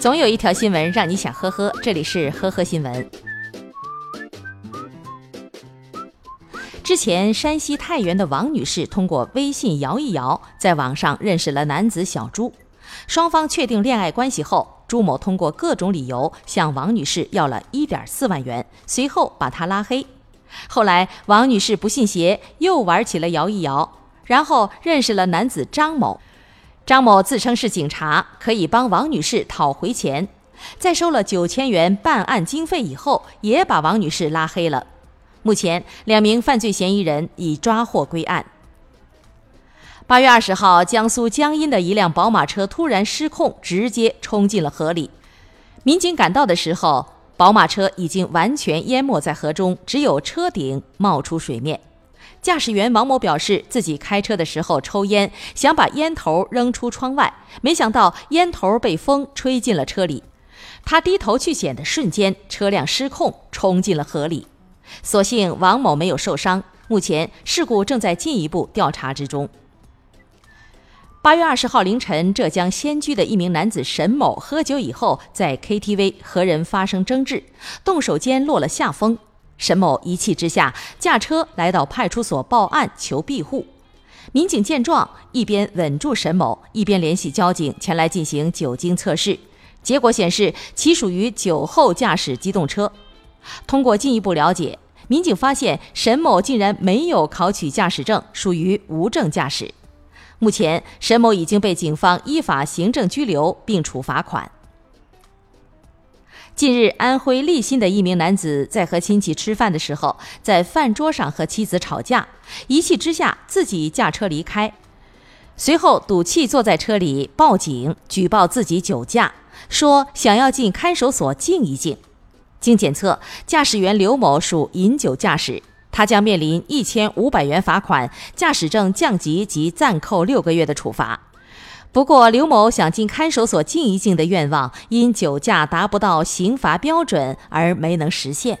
总有一条新闻让你想呵呵，这里是呵呵新闻。之前，山西太原的王女士通过微信摇一摇，在网上认识了男子小朱，双方确定恋爱关系后，朱某通过各种理由向王女士要了一点四万元，随后把她拉黑。后来，王女士不信邪，又玩起了摇一摇，然后认识了男子张某。张某自称是警察，可以帮王女士讨回钱。在收了九千元办案经费以后，也把王女士拉黑了。目前，两名犯罪嫌疑人已抓获归案。八月二十号，江苏江阴的一辆宝马车突然失控，直接冲进了河里。民警赶到的时候，宝马车已经完全淹没在河中，只有车顶冒出水面。驾驶员王某表示，自己开车的时候抽烟，想把烟头扔出窗外，没想到烟头被风吹进了车里。他低头去捡的瞬间，车辆失控冲进了河里。所幸王某没有受伤。目前事故正在进一步调查之中。八月二十号凌晨，浙江仙居的一名男子沈某喝酒以后，在 KTV 和人发生争执，动手间落了下风。沈某一气之下驾车来到派出所报案求庇护，民警见状一边稳住沈某，一边联系交警前来进行酒精测试，结果显示其属于酒后驾驶机动车。通过进一步了解，民警发现沈某竟然没有考取驾驶证，属于无证驾驶。目前，沈某已经被警方依法行政拘留并处罚款。近日，安徽利辛的一名男子在和亲戚吃饭的时候，在饭桌上和妻子吵架，一气之下自己驾车离开，随后赌气坐在车里报警举报自己酒驾，说想要进看守所静一静。经检测，驾驶员刘某属饮酒驾驶，他将面临一千五百元罚款、驾驶证降级及暂扣六个月的处罚。不过，刘某想进看守所静一静的愿望，因酒驾达不到刑罚标准而没能实现。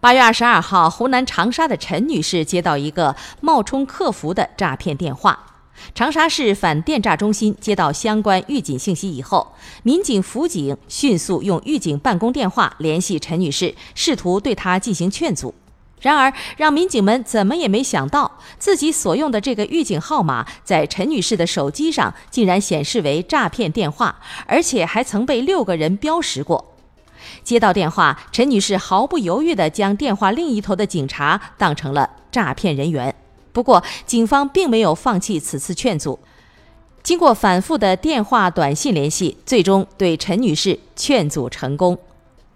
八月二十二号，湖南长沙的陈女士接到一个冒充客服的诈骗电话。长沙市反电诈中心接到相关预警信息以后，民警辅警迅速用预警办公电话联系陈女士，试图对她进行劝阻。然而，让民警们怎么也没想到，自己所用的这个预警号码在陈女士的手机上竟然显示为诈骗电话，而且还曾被六个人标识过。接到电话，陈女士毫不犹豫地将电话另一头的警察当成了诈骗人员。不过，警方并没有放弃此次劝阻，经过反复的电话、短信联系，最终对陈女士劝阻成功。